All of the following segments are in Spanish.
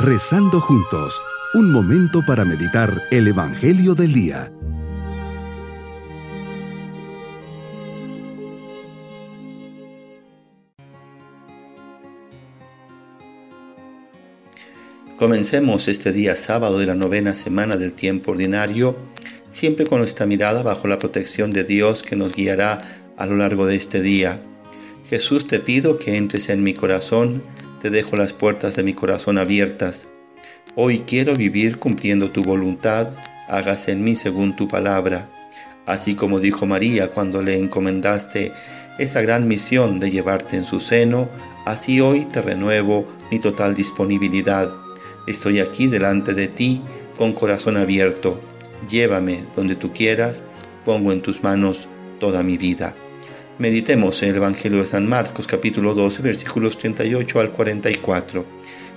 Rezando juntos, un momento para meditar el Evangelio del Día. Comencemos este día sábado de la novena semana del tiempo ordinario, siempre con nuestra mirada bajo la protección de Dios que nos guiará a lo largo de este día. Jesús te pido que entres en mi corazón, te dejo las puertas de mi corazón abiertas. Hoy quiero vivir cumpliendo tu voluntad, hágase en mí según tu palabra. Así como dijo María cuando le encomendaste esa gran misión de llevarte en su seno, así hoy te renuevo mi total disponibilidad. Estoy aquí delante de ti con corazón abierto. Llévame donde tú quieras, pongo en tus manos toda mi vida. Meditemos en el Evangelio de San Marcos capítulo 12 versículos 38 al 44.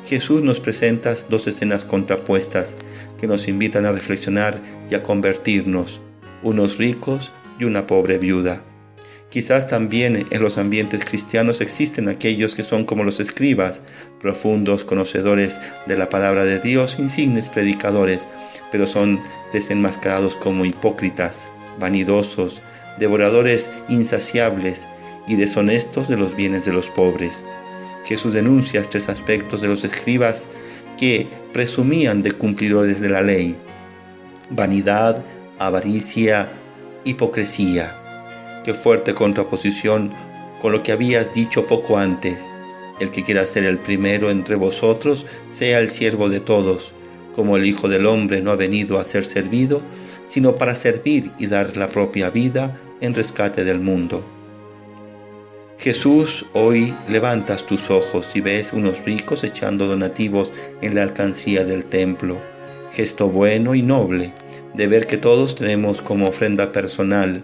Jesús nos presenta dos escenas contrapuestas que nos invitan a reflexionar y a convertirnos, unos ricos y una pobre viuda. Quizás también en los ambientes cristianos existen aquellos que son como los escribas, profundos conocedores de la palabra de Dios, insignes predicadores, pero son desenmascarados como hipócritas, vanidosos, devoradores insaciables y deshonestos de los bienes de los pobres. Jesús denuncia tres aspectos de los escribas que presumían de cumplidores de la ley. Vanidad, avaricia, hipocresía. Qué fuerte contraposición con lo que habías dicho poco antes. El que quiera ser el primero entre vosotros, sea el siervo de todos, como el Hijo del Hombre no ha venido a ser servido, sino para servir y dar la propia vida en rescate del mundo. Jesús, hoy levantas tus ojos y ves unos ricos echando donativos en la alcancía del templo. Gesto bueno y noble de ver que todos tenemos como ofrenda personal,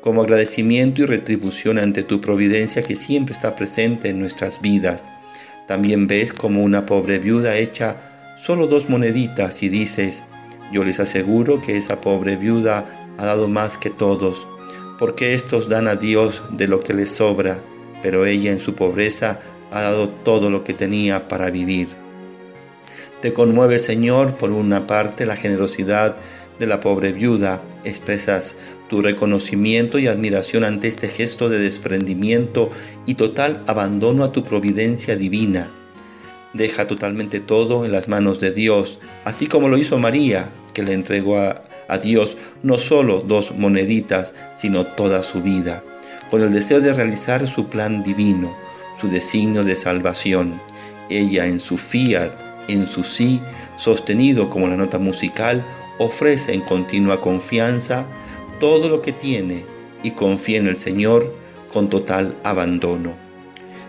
como agradecimiento y retribución ante tu providencia que siempre está presente en nuestras vidas. También ves como una pobre viuda echa solo dos moneditas y dices, yo les aseguro que esa pobre viuda ha dado más que todos, porque estos dan a Dios de lo que les sobra, pero ella en su pobreza ha dado todo lo que tenía para vivir. Te conmueve, Señor, por una parte la generosidad de la pobre viuda, expresas tu reconocimiento y admiración ante este gesto de desprendimiento y total abandono a tu providencia divina. Deja totalmente todo en las manos de Dios, así como lo hizo María, que le entregó a, a Dios no solo dos moneditas, sino toda su vida, con el deseo de realizar su plan divino, su designio de salvación. Ella en su fiat, en su sí, sostenido como la nota musical, ofrece en continua confianza todo lo que tiene y confía en el Señor con total abandono.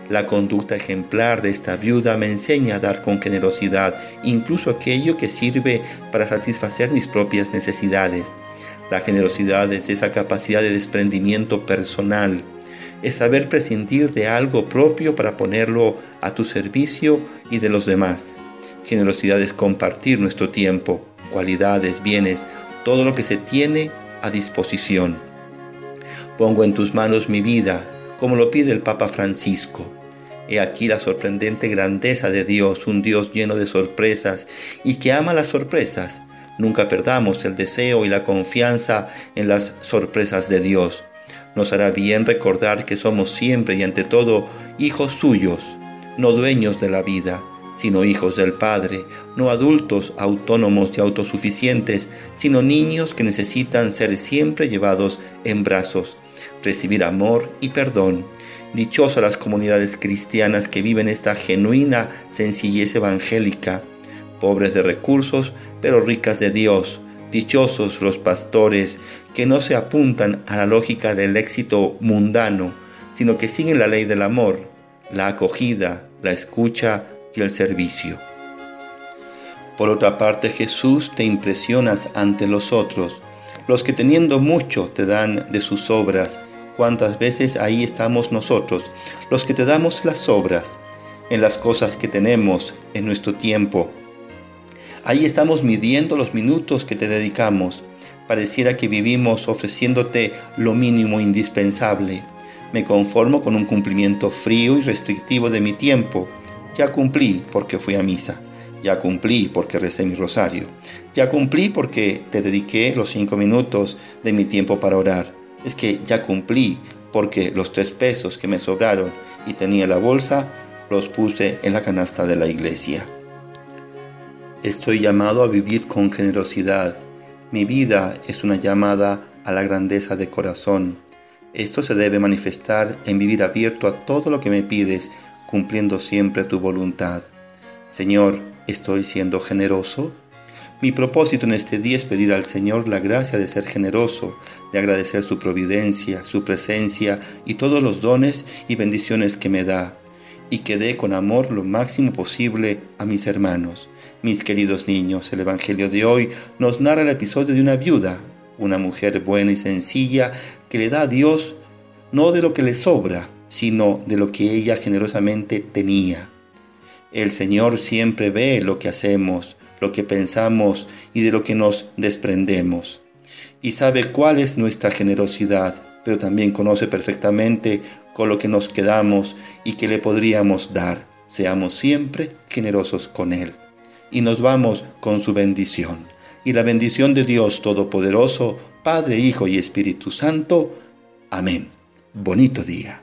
La conducta ejemplar de esta viuda me enseña a dar con generosidad incluso aquello que sirve para satisfacer mis propias necesidades. La generosidad es esa capacidad de desprendimiento personal, es saber prescindir de algo propio para ponerlo a tu servicio y de los demás. Generosidad es compartir nuestro tiempo, cualidades, bienes, todo lo que se tiene a disposición. Pongo en tus manos mi vida, como lo pide el Papa Francisco. He aquí la sorprendente grandeza de Dios, un Dios lleno de sorpresas y que ama las sorpresas. Nunca perdamos el deseo y la confianza en las sorpresas de Dios. Nos hará bien recordar que somos siempre y ante todo hijos suyos, no dueños de la vida, sino hijos del Padre, no adultos autónomos y autosuficientes, sino niños que necesitan ser siempre llevados en brazos, recibir amor y perdón Dichosas las comunidades cristianas que viven esta genuina sencillez evangélica, pobres de recursos, pero ricas de Dios. Dichosos los pastores que no se apuntan a la lógica del éxito mundano, sino que siguen la ley del amor, la acogida, la escucha y el servicio. Por otra parte, Jesús te impresionas ante los otros, los que teniendo mucho te dan de sus obras, cuántas veces ahí estamos nosotros, los que te damos las obras, en las cosas que tenemos, en nuestro tiempo. Ahí estamos midiendo los minutos que te dedicamos. Pareciera que vivimos ofreciéndote lo mínimo indispensable. Me conformo con un cumplimiento frío y restrictivo de mi tiempo. Ya cumplí porque fui a misa. Ya cumplí porque recé mi rosario. Ya cumplí porque te dediqué los cinco minutos de mi tiempo para orar. Es que ya cumplí porque los tres pesos que me sobraron y tenía la bolsa los puse en la canasta de la iglesia. Estoy llamado a vivir con generosidad. Mi vida es una llamada a la grandeza de corazón. Esto se debe manifestar en vivir abierto a todo lo que me pides, cumpliendo siempre tu voluntad. Señor, ¿estoy siendo generoso? Mi propósito en este día es pedir al Señor la gracia de ser generoso, de agradecer su providencia, su presencia y todos los dones y bendiciones que me da, y que dé con amor lo máximo posible a mis hermanos. Mis queridos niños, el Evangelio de hoy nos narra el episodio de una viuda, una mujer buena y sencilla que le da a Dios no de lo que le sobra, sino de lo que ella generosamente tenía. El Señor siempre ve lo que hacemos, lo que pensamos y de lo que nos desprendemos. Y sabe cuál es nuestra generosidad, pero también conoce perfectamente con lo que nos quedamos y que le podríamos dar. Seamos siempre generosos con Él. Y nos vamos con su bendición. Y la bendición de Dios Todopoderoso, Padre, Hijo y Espíritu Santo. Amén. Bonito día.